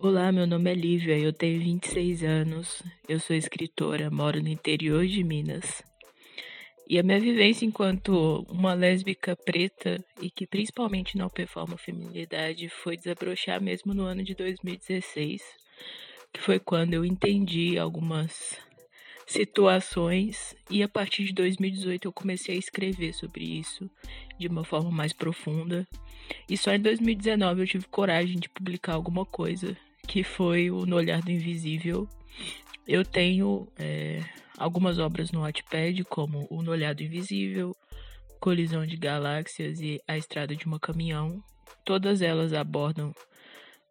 Olá, meu nome é Lívia, eu tenho 26 anos, eu sou escritora, moro no interior de Minas. E a minha vivência enquanto uma lésbica preta e que principalmente não performa feminilidade foi desabrochar mesmo no ano de 2016, que foi quando eu entendi algumas situações e a partir de 2018 eu comecei a escrever sobre isso de uma forma mais profunda. E só em 2019 eu tive coragem de publicar alguma coisa que foi o No Olhar do Invisível. Eu tenho é, algumas obras no Wattpad, como O No Olhar do Invisível, Colisão de Galáxias e A Estrada de uma Caminhão. Todas elas abordam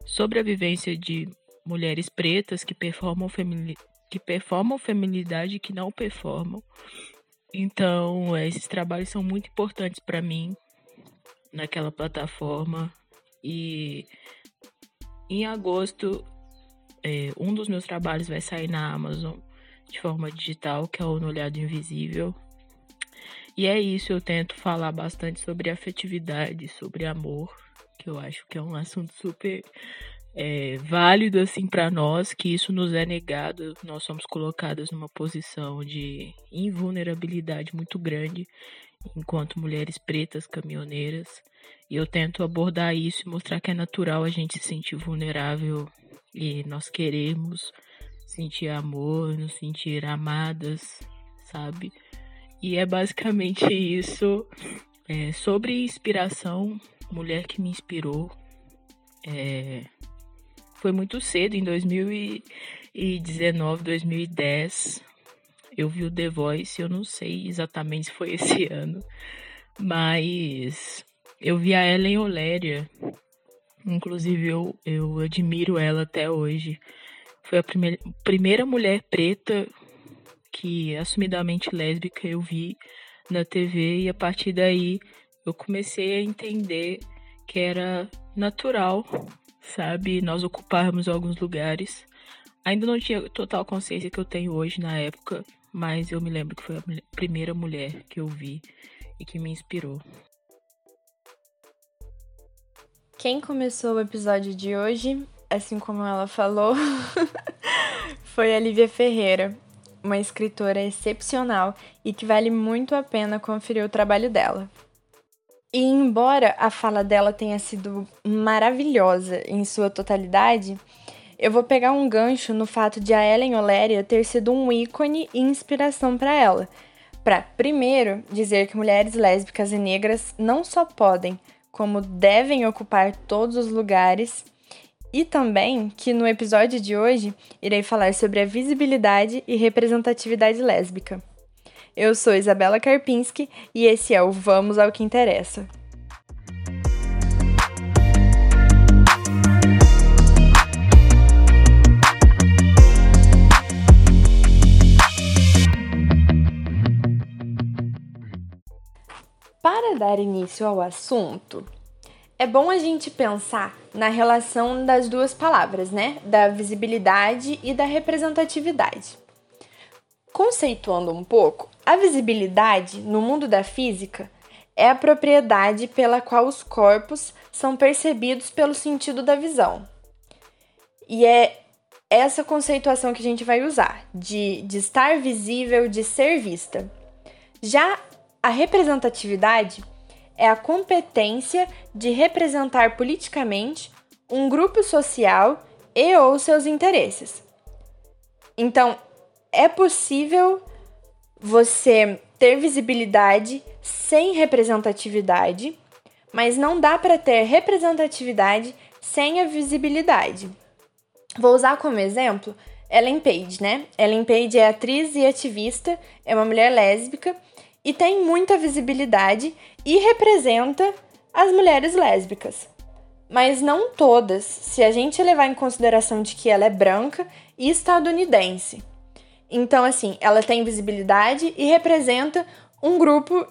sobre a vivência de mulheres pretas que performam, femini que performam feminilidade e que não performam. Então, esses trabalhos são muito importantes para mim naquela plataforma e em agosto, é, um dos meus trabalhos vai sair na Amazon de forma digital, que é o No Olhado Invisível. E é isso, eu tento falar bastante sobre afetividade, sobre amor, que eu acho que é um assunto super é, válido assim para nós, que isso nos é negado, nós somos colocadas numa posição de invulnerabilidade muito grande enquanto mulheres pretas caminhoneiras. E eu tento abordar isso e mostrar que é natural a gente se sentir vulnerável e nós queremos sentir amor, nos sentir amadas, sabe? E é basicamente isso. É, sobre inspiração, mulher que me inspirou. É, foi muito cedo, em 2019, 2010. Eu vi o The Voice, eu não sei exatamente se foi esse ano, mas eu vi a Ellen Oléria. Inclusive, eu, eu admiro ela até hoje. Foi a primeira, primeira mulher preta que assumidamente lésbica eu vi na TV e a partir daí eu comecei a entender que era natural, sabe, nós ocuparmos alguns lugares. Ainda não tinha total consciência que eu tenho hoje na época, mas eu me lembro que foi a primeira mulher que eu vi e que me inspirou. Quem começou o episódio de hoje, assim como ela falou, foi a Lívia Ferreira, uma escritora excepcional e que vale muito a pena conferir o trabalho dela. E embora a fala dela tenha sido maravilhosa em sua totalidade, eu vou pegar um gancho no fato de a Ellen Oléria ter sido um ícone e inspiração para ela. Para, primeiro, dizer que mulheres lésbicas e negras não só podem, como devem ocupar todos os lugares, e também que no episódio de hoje irei falar sobre a visibilidade e representatividade lésbica. Eu sou Isabela Karpinski e esse é o Vamos ao que Interessa. Dar início ao assunto, é bom a gente pensar na relação das duas palavras, né? Da visibilidade e da representatividade. Conceituando um pouco, a visibilidade no mundo da física é a propriedade pela qual os corpos são percebidos pelo sentido da visão. E é essa conceituação que a gente vai usar, de, de estar visível, de ser vista. Já a representatividade é a competência de representar politicamente um grupo social e ou seus interesses. Então, é possível você ter visibilidade sem representatividade, mas não dá para ter representatividade sem a visibilidade. Vou usar como exemplo Ellen Page, né? Ellen Page é atriz e ativista, é uma mulher lésbica e tem muita visibilidade e representa as mulheres lésbicas. Mas não todas, se a gente levar em consideração de que ela é branca e estadunidense. Então, assim, ela tem visibilidade e representa um grupo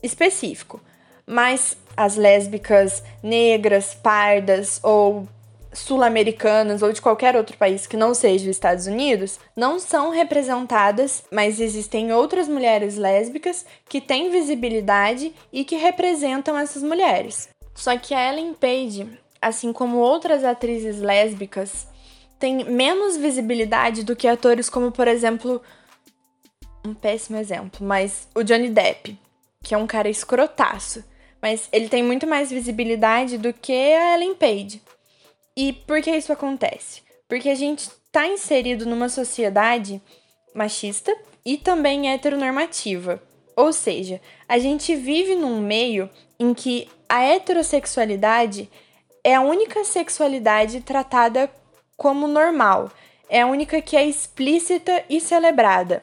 específico. Mas as lésbicas negras, pardas ou sul-americanas ou de qualquer outro país que não seja os Estados Unidos não são representadas, mas existem outras mulheres lésbicas que têm visibilidade e que representam essas mulheres. Só que a Ellen Page, assim como outras atrizes lésbicas têm menos visibilidade do que atores como, por exemplo, um péssimo exemplo, mas o Johnny Depp, que é um cara escrotaço, mas ele tem muito mais visibilidade do que a Ellen Page. E por que isso acontece? Porque a gente está inserido numa sociedade machista e também heteronormativa. Ou seja, a gente vive num meio em que a heterossexualidade é a única sexualidade tratada como normal, é a única que é explícita e celebrada.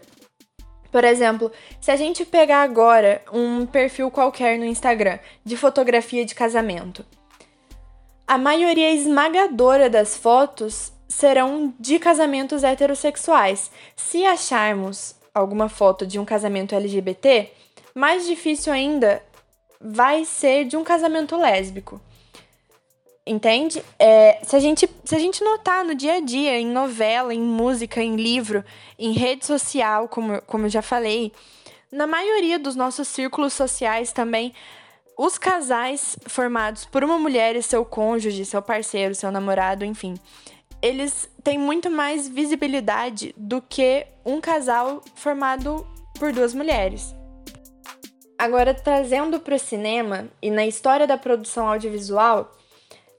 Por exemplo, se a gente pegar agora um perfil qualquer no Instagram de fotografia de casamento, a maioria esmagadora das fotos serão de casamentos heterossexuais. Se acharmos alguma foto de um casamento LGBT, mais difícil ainda vai ser de um casamento lésbico. Entende? É, se, a gente, se a gente notar no dia a dia, em novela, em música, em livro, em rede social, como, como eu já falei, na maioria dos nossos círculos sociais também, os casais formados por uma mulher e seu cônjuge, seu parceiro, seu namorado, enfim, eles têm muito mais visibilidade do que um casal formado por duas mulheres. Agora, trazendo para o cinema e na história da produção audiovisual,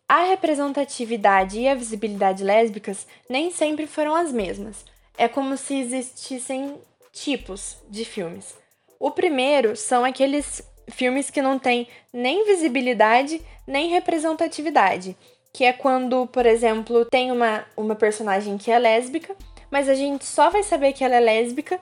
a representatividade e a visibilidade lésbicas nem sempre foram as mesmas. É como se existissem tipos de filmes. O primeiro são aqueles filmes que não têm nem visibilidade nem representatividade que é quando, por exemplo, tem uma, uma personagem que é lésbica, mas a gente só vai saber que ela é lésbica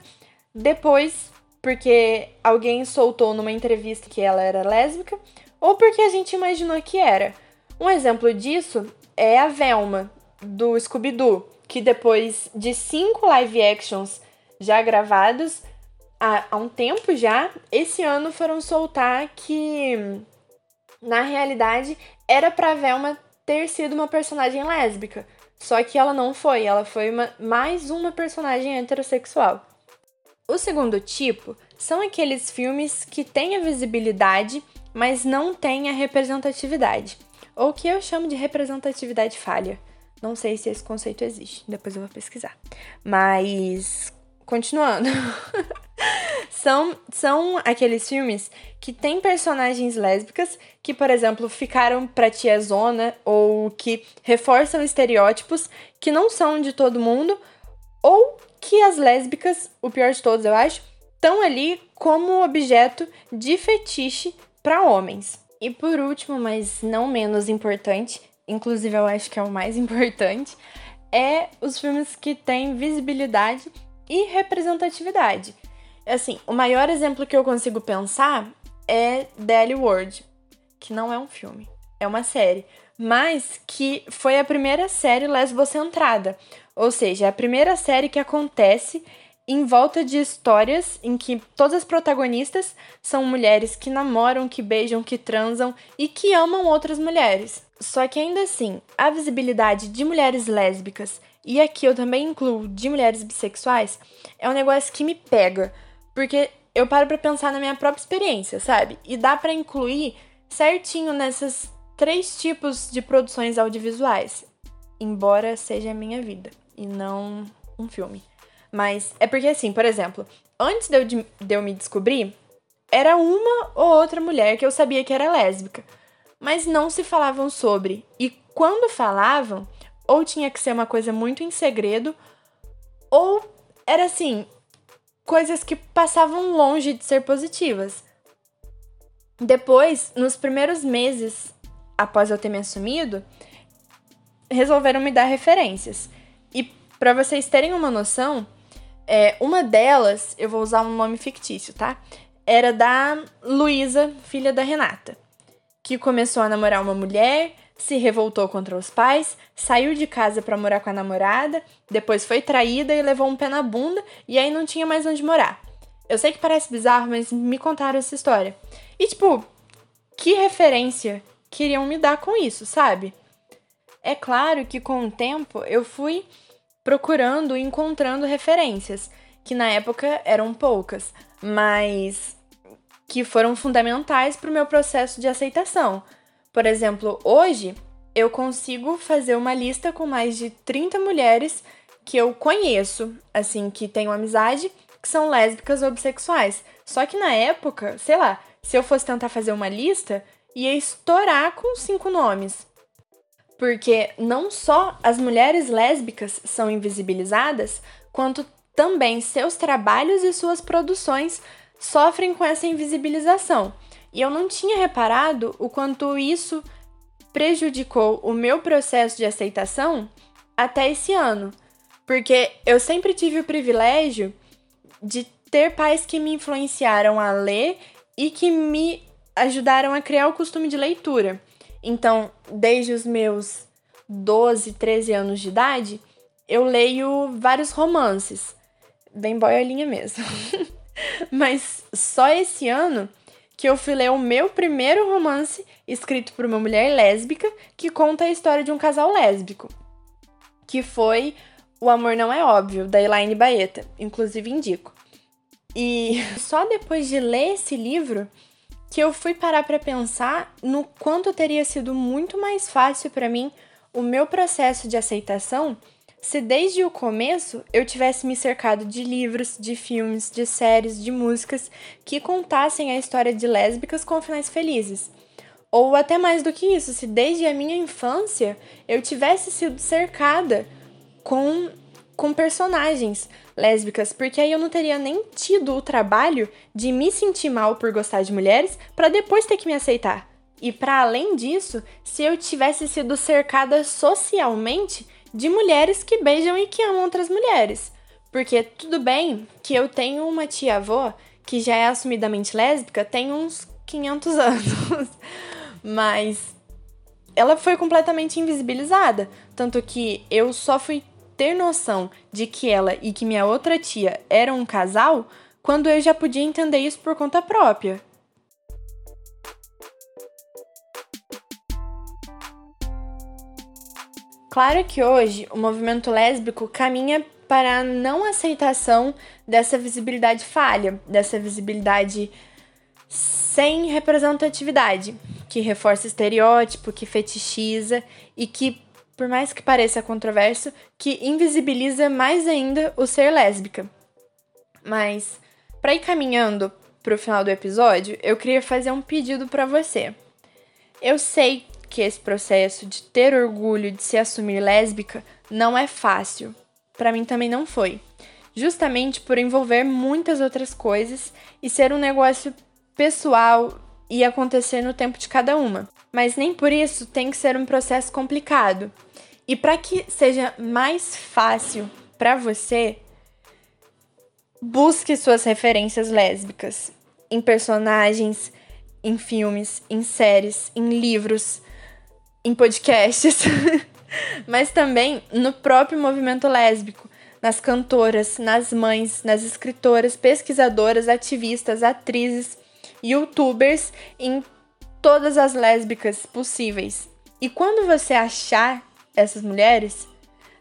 depois porque alguém soltou numa entrevista que ela era lésbica ou porque a gente imaginou que era. Um exemplo disso é a Velma, do Scooby-Doo, que depois de cinco live actions já gravados, há, há um tempo já, esse ano foram soltar que, na realidade, era pra Velma ter sido uma personagem lésbica. Só que ela não foi, ela foi uma, mais uma personagem heterossexual. O segundo tipo são aqueles filmes que têm a visibilidade, mas não têm a representatividade. Ou que eu chamo de representatividade falha. Não sei se esse conceito existe, depois eu vou pesquisar. Mas, continuando. são, são aqueles filmes que têm personagens lésbicas que, por exemplo, ficaram pra tia zona ou que reforçam estereótipos que não são de todo mundo ou que as lésbicas, o pior de todos, eu acho, estão ali como objeto de fetiche para homens. E por último, mas não menos importante, inclusive eu acho que é o mais importante, é os filmes que têm visibilidade e representatividade. Assim, o maior exemplo que eu consigo pensar é Daily World, que não é um filme, é uma série, mas que foi a primeira série lesbocentrada. Ou seja, é a primeira série que acontece em volta de histórias em que todas as protagonistas são mulheres que namoram, que beijam, que transam e que amam outras mulheres. Só que ainda assim, a visibilidade de mulheres lésbicas, e aqui eu também incluo de mulheres bissexuais, é um negócio que me pega porque eu paro para pensar na minha própria experiência, sabe? E dá para incluir certinho nessas três tipos de produções audiovisuais, embora seja a minha vida e não um filme. Mas é porque assim, por exemplo, antes de eu, de eu me descobrir, era uma ou outra mulher que eu sabia que era lésbica, mas não se falavam sobre. E quando falavam, ou tinha que ser uma coisa muito em segredo, ou era assim, coisas que passavam longe de ser positivas. Depois, nos primeiros meses após eu ter me assumido, resolveram me dar referências. E para vocês terem uma noção, é, uma delas, eu vou usar um nome fictício, tá? Era da Luísa, filha da Renata, que começou a namorar uma mulher, se revoltou contra os pais, saiu de casa para morar com a namorada, depois foi traída e levou um pé na bunda e aí não tinha mais onde morar. Eu sei que parece bizarro, mas me contaram essa história. E tipo, que referência queriam me dar com isso, sabe? É claro que com o tempo eu fui procurando e encontrando referências, que na época eram poucas, mas que foram fundamentais para o meu processo de aceitação. Por exemplo, hoje eu consigo fazer uma lista com mais de 30 mulheres que eu conheço, assim, que tenho amizade, que são lésbicas ou bissexuais. Só que na época, sei lá, se eu fosse tentar fazer uma lista, ia estourar com cinco nomes. Porque não só as mulheres lésbicas são invisibilizadas, quanto também seus trabalhos e suas produções sofrem com essa invisibilização. E eu não tinha reparado o quanto isso prejudicou o meu processo de aceitação até esse ano, porque eu sempre tive o privilégio de ter pais que me influenciaram a ler e que me ajudaram a criar o costume de leitura. Então, desde os meus 12, 13 anos de idade, eu leio vários romances, bem boiolinha mesmo. Mas só esse ano que eu fui ler o meu primeiro romance escrito por uma mulher lésbica que conta a história de um casal lésbico, que foi O Amor Não É Óbvio, da Elaine Baeta, inclusive indico. E só depois de ler esse livro que eu fui parar para pensar no quanto teria sido muito mais fácil para mim o meu processo de aceitação se desde o começo eu tivesse me cercado de livros, de filmes, de séries, de músicas que contassem a história de lésbicas com finais felizes. Ou até mais do que isso, se desde a minha infância eu tivesse sido cercada com, com personagens lésbicas, porque aí eu não teria nem tido o trabalho de me sentir mal por gostar de mulheres para depois ter que me aceitar. E para além disso, se eu tivesse sido cercada socialmente de mulheres que beijam e que amam outras mulheres. Porque tudo bem que eu tenho uma tia-avó que já é assumidamente lésbica tem uns 500 anos, mas ela foi completamente invisibilizada. Tanto que eu só fui ter noção de que ela e que minha outra tia eram um casal quando eu já podia entender isso por conta própria. Claro que hoje o movimento lésbico caminha para a não aceitação dessa visibilidade falha, dessa visibilidade sem representatividade, que reforça estereótipo, que fetichiza e que, por mais que pareça controverso, que invisibiliza mais ainda o ser lésbica. Mas, para ir caminhando para o final do episódio, eu queria fazer um pedido para você. Eu sei que esse processo de ter orgulho de se assumir lésbica não é fácil. Para mim também não foi. Justamente por envolver muitas outras coisas e ser um negócio pessoal e acontecer no tempo de cada uma. Mas nem por isso tem que ser um processo complicado. E para que seja mais fácil para você, busque suas referências lésbicas em personagens, em filmes, em séries, em livros, em podcasts, mas também no próprio movimento lésbico, nas cantoras, nas mães, nas escritoras, pesquisadoras, ativistas, atrizes, youtubers, em todas as lésbicas possíveis. E quando você achar essas mulheres,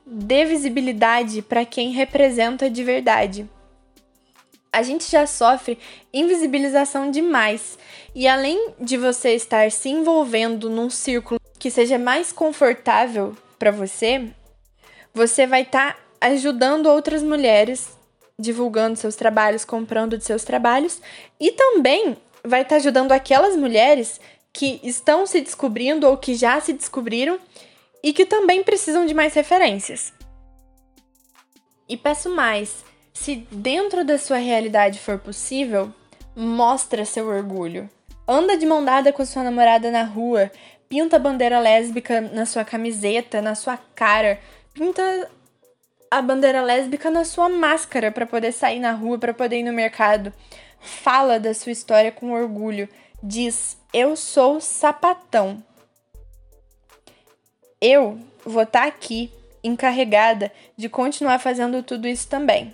dê visibilidade para quem representa de verdade. A gente já sofre invisibilização demais, e além de você estar se envolvendo num círculo que seja mais confortável para você, você vai estar tá ajudando outras mulheres, divulgando seus trabalhos, comprando de seus trabalhos e também vai estar tá ajudando aquelas mulheres que estão se descobrindo ou que já se descobriram e que também precisam de mais referências. E peço mais, se dentro da sua realidade for possível, mostra seu orgulho. Anda de mão dada com sua namorada na rua, pinta a bandeira lésbica na sua camiseta, na sua cara, pinta a bandeira lésbica na sua máscara para poder sair na rua, para poder ir no mercado. Fala da sua história com orgulho. Diz: "Eu sou sapatão". Eu vou estar tá aqui encarregada de continuar fazendo tudo isso também.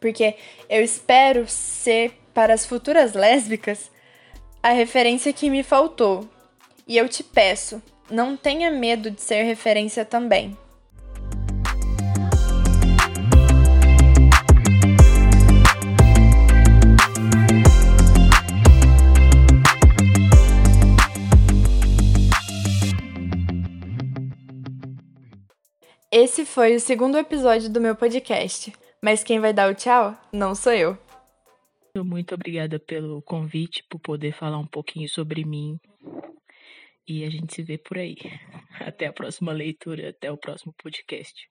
Porque eu espero ser para as futuras lésbicas a referência que me faltou, e eu te peço, não tenha medo de ser referência também. Esse foi o segundo episódio do meu podcast, mas quem vai dar o tchau não sou eu. Muito obrigada pelo convite, por poder falar um pouquinho sobre mim. E a gente se vê por aí. Até a próxima leitura, até o próximo podcast.